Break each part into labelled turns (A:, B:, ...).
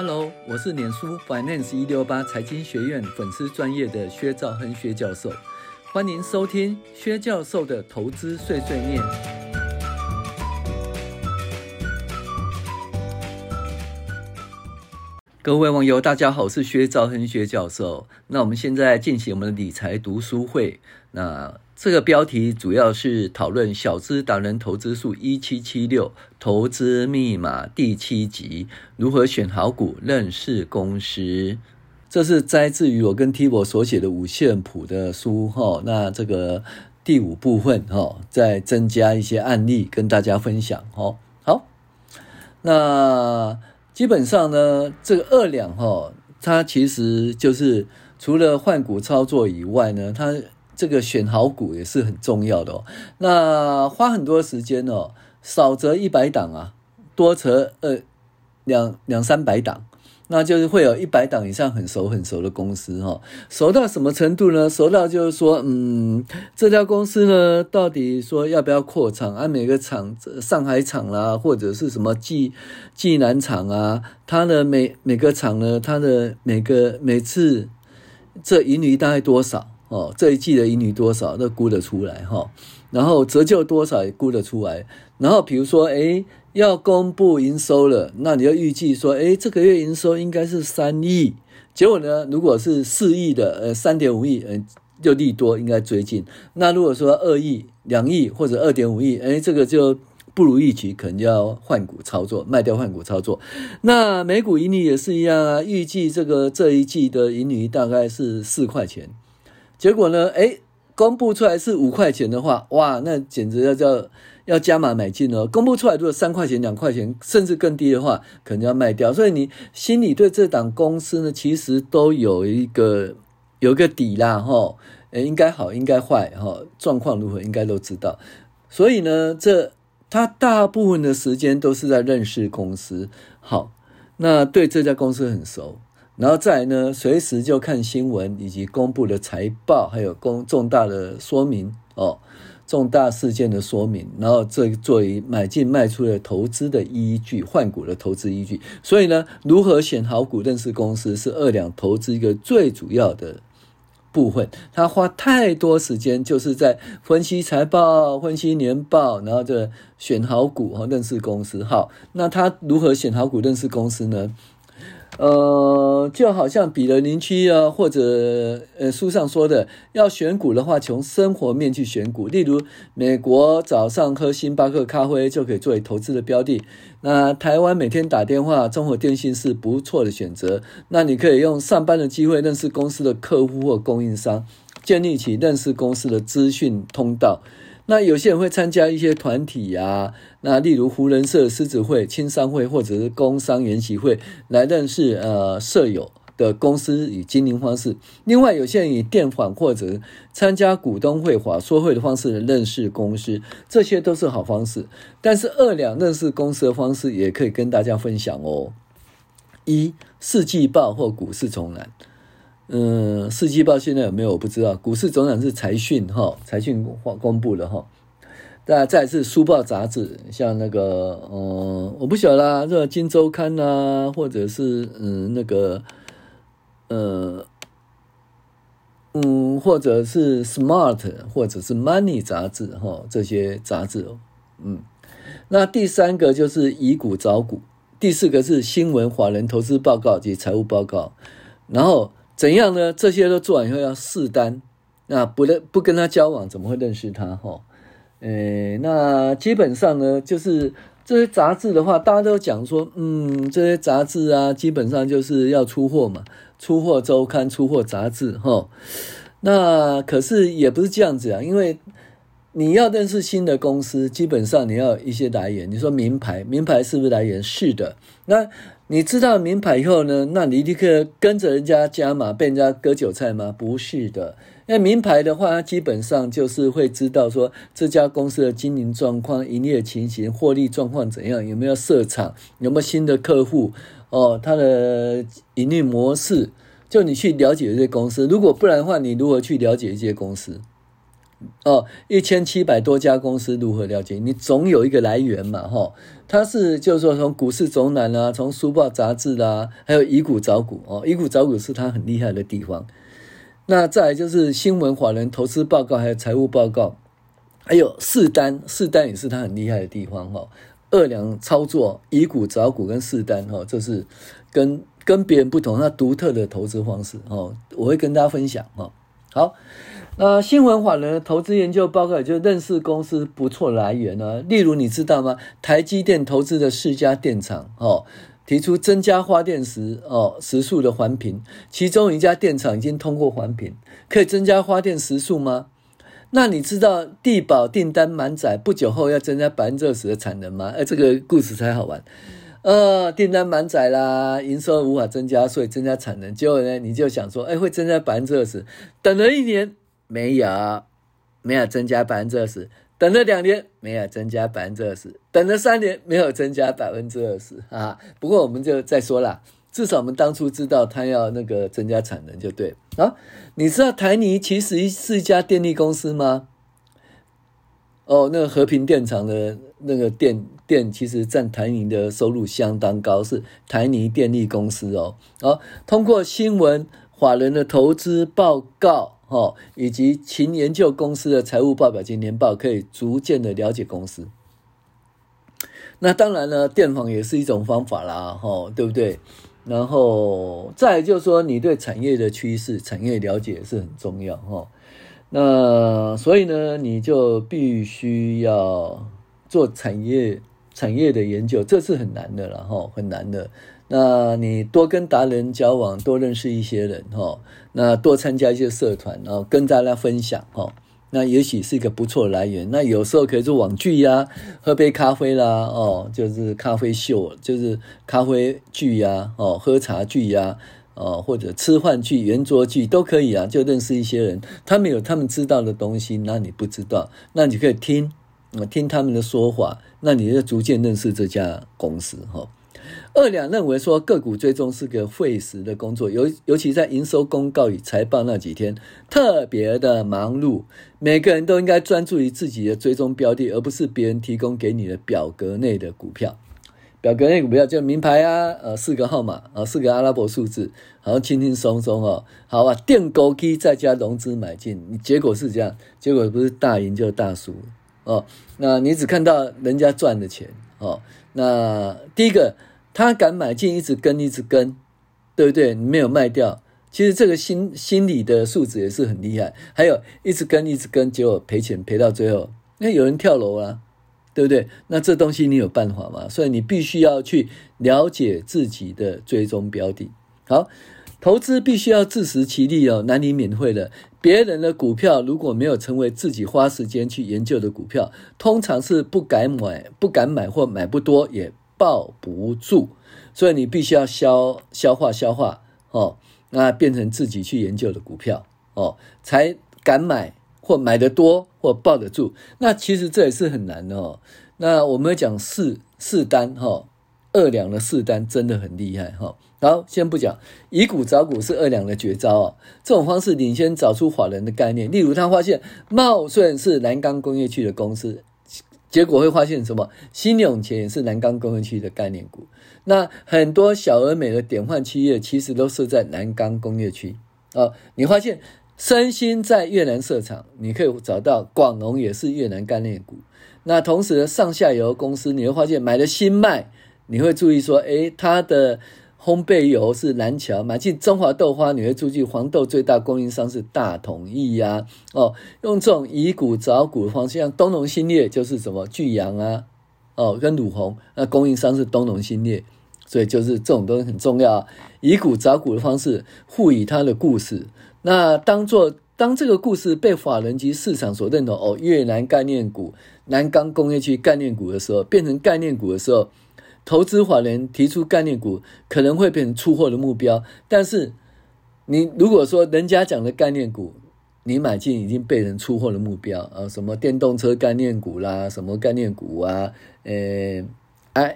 A: Hello，我是脸书 Finance 一六八财经学院粉丝专业的薛兆亨薛教授，欢迎收听薛教授的投资碎碎念。各位网友，大家好，我是薛兆亨薛教授。那我们现在进行我们的理财读书会。那这个标题主要是讨论《小资达人投资术一七七六投资密码》第七集，如何选好股、认识公司。这是摘自于我跟 Tibo 所写的五线谱的书哈。那这个第五部分哈，再增加一些案例跟大家分享哈。好，那。基本上呢，这个二两哈，它其实就是除了换股操作以外呢，它这个选好股也是很重要的哦。那花很多时间哦，少则一百档啊，多则呃两两三百档。那就是会有一百档以上很熟很熟的公司哈，熟到什么程度呢？熟到就是说，嗯，这家公司呢，到底说要不要扩厂？按、啊、每个厂，上海厂啦，或者是什么济济南厂啊，它的每每个厂呢，它的每个每次这盈余大概多少？哦，这一季的盈余多少都估得出来哈。然后折旧多少也估得出来。然后比如说，诶要公布营收了，那你要预计说，诶，这个月营收应该是三亿，结果呢，如果是四亿的，呃，三点五亿，嗯，就利多应该追进。那如果说二亿、两亿或者二点五亿，诶，这个就不如预期，可能就要换股操作，卖掉换股操作。那每股盈利也是一样啊，预计这个这一季的盈余大概是四块钱，结果呢，诶，公布出来是五块钱的话，哇，那简直要叫。要加码买进哦，公布出来如果三块钱、两块钱，甚至更低的话，可能要卖掉。所以你心里对这档公司呢，其实都有一个有一个底啦，哈，诶，应该好，应该坏，哈，状况如何应该都知道。所以呢，这他大部分的时间都是在认识公司，好，那对这家公司很熟，然后再来呢，随时就看新闻以及公布的财报，还有公重大的说明哦。重大事件的说明，然后这作为买进卖出的投资的依据，换股的投资依据。所以呢，如何选好股、认识公司，是二两投资一个最主要的部分。他花太多时间，就是在分析财报、分析年报，然后就选好股和认识公司。好，那他如何选好股、认识公司呢？呃，就好像彼得林区啊，或者呃书上说的，要选股的话，从生活面去选股。例如，美国早上喝星巴克咖啡就可以作为投资的标的。那台湾每天打电话，中国电信是不错的选择。那你可以用上班的机会认识公司的客户或供应商，建立起认识公司的资讯通道。那有些人会参加一些团体啊，那例如扶轮社、狮子会、青商会或者是工商研习会，来认识呃社友的公司与经营方式。另外，有些人以电访或者参加股东会、法说会的方式认识公司，这些都是好方式。但是二两认识公司的方式也可以跟大家分享哦。一四季报或股市总览。嗯，四季报现在有没有我不知道。股市总览是财讯哈，财讯公公布的哈。再再是书报杂志，像那个嗯，我不晓得啦，这个《今周刊》呐，或者是嗯那个呃嗯，或者是 Smart，或者是 Money 杂志哈，这些杂志哦。嗯，那第三个就是以股找股，第四个是新闻、华人投资报告及财务报告，然后。怎样呢？这些都做完以后要试单，那不认不跟他交往，怎么会认识他？哈，诶，那基本上呢，就是这些杂志的话，大家都讲说，嗯，这些杂志啊，基本上就是要出货嘛，出货周刊、出货杂志，哈。那可是也不是这样子啊，因为你要认识新的公司，基本上你要一些来源。你说名牌，名牌是不是来源？是的，那。你知道名牌以后呢？那你立刻跟着人家加码，被人家割韭菜吗？不是的，那名牌的话，基本上就是会知道说这家公司的经营状况、营业情形、获利状况怎样，有没有设厂，有没有新的客户哦，它的营运模式，就你去了解这些公司。如果不然的话，你如何去了解一些公司？哦，一千七百多家公司如何了解？你总有一个来源嘛，哈、哦，它是就是说从股市总览啊，从书报杂志啦、啊，还有以股找股哦，以股找股是它很厉害的地方。那再就是新闻、法人投资报告，还有财务报告，还有试单，试单也是它很厉害的地方哈、哦。二两操作，以股找股跟试单哈，这是跟跟别人不同，它独特的投资方式哦，我会跟大家分享哈。好。那新闻法人的投资研究报告，也就认识公司不错来源呢。例如，你知道吗？台积电投资的四家电厂哦，提出增加发电时哦时数的环评，其中一家电厂已经通过环评，可以增加发电时数吗？那你知道地宝订单满载，不久后要增加百分之二十的产能吗？哎，这个故事才好玩。呃，订单满载啦，营收无法增加，所以增加产能。结果呢，你就想说，哎，会增加百分之二十，等了一年。没有，没有增加百分之二十。等了两年，没有增加百分之二十。等了三年，没有增加百分之二十啊。不过我们就再说啦，至少我们当初知道他要那个增加产能就对啊。你知道台泥其实是一家电力公司吗？哦，那个和平电厂的那个电电其实占台泥的收入相当高，是台泥电力公司哦。好，通过新闻法人的投资报告。哦，以及勤研究公司的财务报表及年报，可以逐渐的了解公司。那当然呢，电访也是一种方法啦，哈，对不对？然后再就是说，你对产业的趋势、产业了解也是很重要，哈。那所以呢，你就必须要做产业产业的研究，这是很难的了，哈，很难的。那你多跟达人交往，多认识一些人哈，那多参加一些社团，然后跟大家分享哈，那也许是一个不错的来源。那有时候可以做网剧呀，喝杯咖啡啦，哦，就是咖啡秀，就是咖啡剧呀，哦，喝茶剧呀，哦，或者吃饭剧、圆桌剧都可以啊，就认识一些人，他们有他们知道的东西，那你不知道，那你可以听，听他们的说法，那你就逐渐认识这家公司哈。二两认为说，个股追踪是个费时的工作，尤尤其在营收公告与财报那几天，特别的忙碌。每个人都应该专注于自己的追踪标的，而不是别人提供给你的表格内的股票。表格内股票就名牌啊，呃，四个号码啊，四个阿拉伯数字，好像轻轻松松哦，好啊，垫高机再加融资买进，你结果是这样，结果不是大赢就大输哦。那你只看到人家赚的钱哦。那第一个。他敢买进，一直跟，一直跟，对不对？你没有卖掉，其实这个心心理的素质也是很厉害。还有一直跟，一直跟，结果赔钱赔到最后，那有人跳楼啊，对不对？那这东西你有办法吗？所以你必须要去了解自己的追踪标的。好，投资必须要自食其力哦，难以免费的。别人的股票如果没有成为自己花时间去研究的股票，通常是不敢买，不敢买或买不多也。抱不住，所以你必须要消消化消化哦，那变成自己去研究的股票哦，才敢买或买得多或抱得住。那其实这也是很难的哦。那我们讲四四单哈，二两的四单真的很厉害哈。好，先不讲以股找股是二两的绝招哦，这种方式领先找出法人的概念。例如，他发现茂顺是南钢工业区的公司。结果会发现什么？新永前也是南钢工业区的概念股。那很多小而美的典范企业其实都设在南钢工业区啊。你发现三星在越南设厂，你可以找到广农也是越南概念股。那同时上下游公司，你会发现买了新麦，你会注意说，诶，它的。烘焙油是南桥，买进中华豆花，你会注意黄豆最大供应商是大统一呀、哦，用这种以股找股的方式，像东农兴业就是什么巨阳啊，哦，跟鲁红，那供应商是东农兴业，所以就是这种东西很重要。以股找股的方式，赋予它的故事，那当做当这个故事被法人及市场所认同，哦，越南概念股、南钢工业区概念股的时候，变成概念股的时候。投资法人提出概念股可能会变成出货的目标，但是你如果说人家讲的概念股，你买进已经被人出货的目标啊，什么电动车概念股啦，什么概念股啊，呃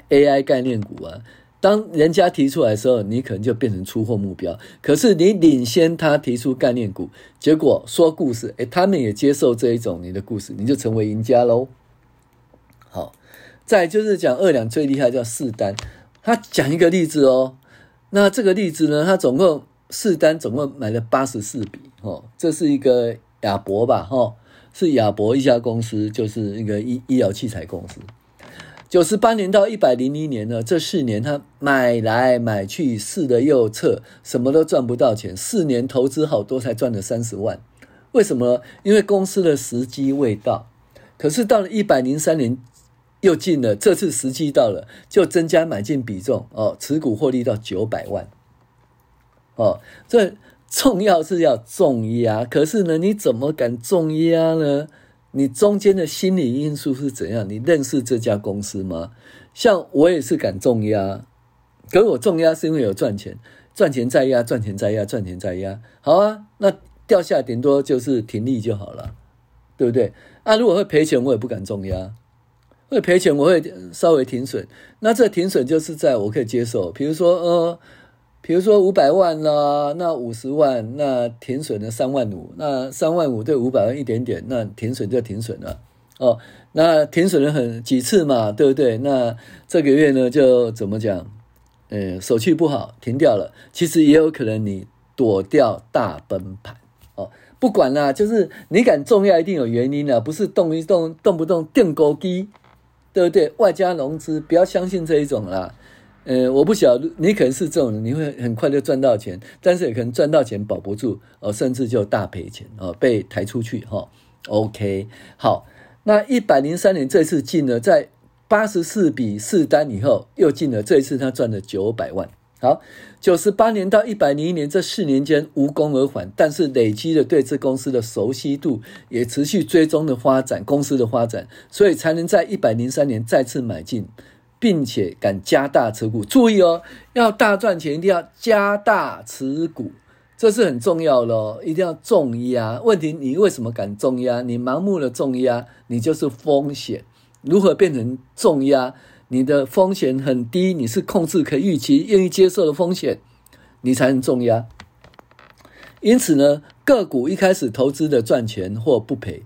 A: ，AI 概念股啊，当人家提出来的时候，你可能就变成出货目标。可是你领先他提出概念股，结果说故事，诶，他们也接受这一种你的故事，你就成为赢家喽。好，再就是讲二两最厉害叫四单，他讲一个例子哦。那这个例子呢，他总共四单总共买了八十四笔哦，这是一个亚博吧，哦，是亚博一家公司，就是一个医医疗器材公司。九十八年到一百零一年呢，这四年他买来买去，试了又测，什么都赚不到钱。四年投资好多才赚了三十万，为什么？因为公司的时机未到。可是到了一百零三年又进了，这次时机到了，就增加买进比重哦，持股获利到九百万。哦，这重要是要重压，可是呢，你怎么敢重压呢？你中间的心理因素是怎样？你认识这家公司吗？像我也是敢重压，可我重压是因为有赚钱，赚钱再压，赚钱再压，赚钱再压。好啊，那掉下顶多就是停利就好了，对不对？啊，如果会赔钱，我也不敢重压，会赔钱我会稍微停损。那这停损就是在我可以接受，比如说呃。比如说五百万啦，那五十万，那停损了三万五，那三万五对五百万一点点，那停损就停损了哦。那停损了很几次嘛，对不对？那这个月呢，就怎么讲？呃，手气不好，停掉了。其实也有可能你躲掉大崩盘哦。不管啦，就是你敢重要，一定有原因的，不是动一动，动不动定钩机，对不对？外加融资，不要相信这一种啦。呃，我不晓得你可能是这种人，你会很快就赚到钱，但是也可能赚到钱保不住哦，甚至就大赔钱哦，被抬出去哈、OK，好，那一百零三年这次进了，在八十四比四单以后又进了，这一次他赚了九百万。好，九十八年到一百零一年这四年间无功而返，但是累积了对这公司的熟悉度，也持续追踪的发展公司的发展，所以才能在一百零三年再次买进。并且敢加大持股，注意哦，要大赚钱一定要加大持股，这是很重要的，一定要重压。问题你为什么敢重压？你盲目的重压，你就是风险。如何变成重压？你的风险很低，你是控制可预期、愿意接受的风险，你才能重压。因此呢，个股一开始投资的赚钱或不赔。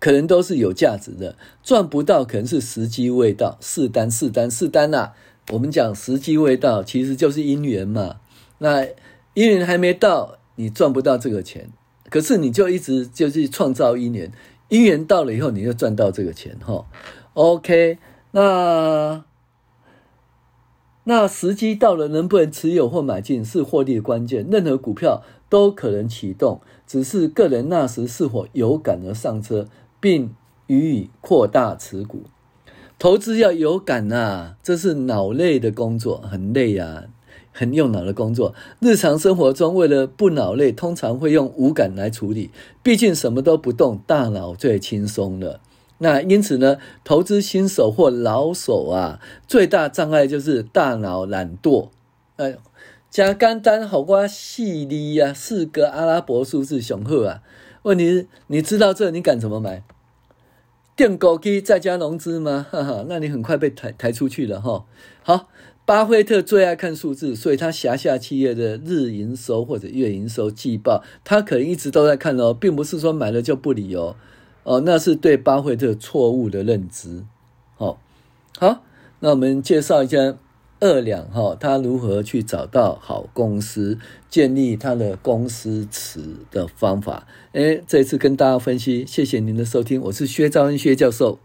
A: 可能都是有价值的，赚不到可能是时机未到。试单试单试单呐、啊，我们讲时机未到，其实就是因缘嘛。那因缘还没到，你赚不到这个钱，可是你就一直就去创造因缘，因缘到了以后，你就赚到这个钱哈。OK，那那时机到了，能不能持有或买进是获利的关键。任何股票都可能启动，只是个人那时是否有感而上车。并予以扩大持股，投资要有感呐，这是脑累的工作，很累呀，很用脑的工作。日常生活中，为了不脑累，通常会用五感来处理。毕竟什么都不动，大脑最轻松了。那因此呢，投资新手或老手啊，最大障碍就是大脑懒惰。哎，加简单好瓜细腻呀，四个阿拉伯数字雄厚啊。问题是，你知道这，你敢怎么买？垫高机再加融资吗？哈哈，那你很快被抬抬出去了哈。好，巴菲特最爱看数字，所以他辖下企业的日营收或者月营收季报，他可能一直都在看哦，并不是说买了就不理哦。哦，那是对巴菲特错误的认知。好，好，那我们介绍一下。二两哈，他如何去找到好公司，建立他的公司池的方法？诶，这次跟大家分析，谢谢您的收听，我是薛兆恩薛教授。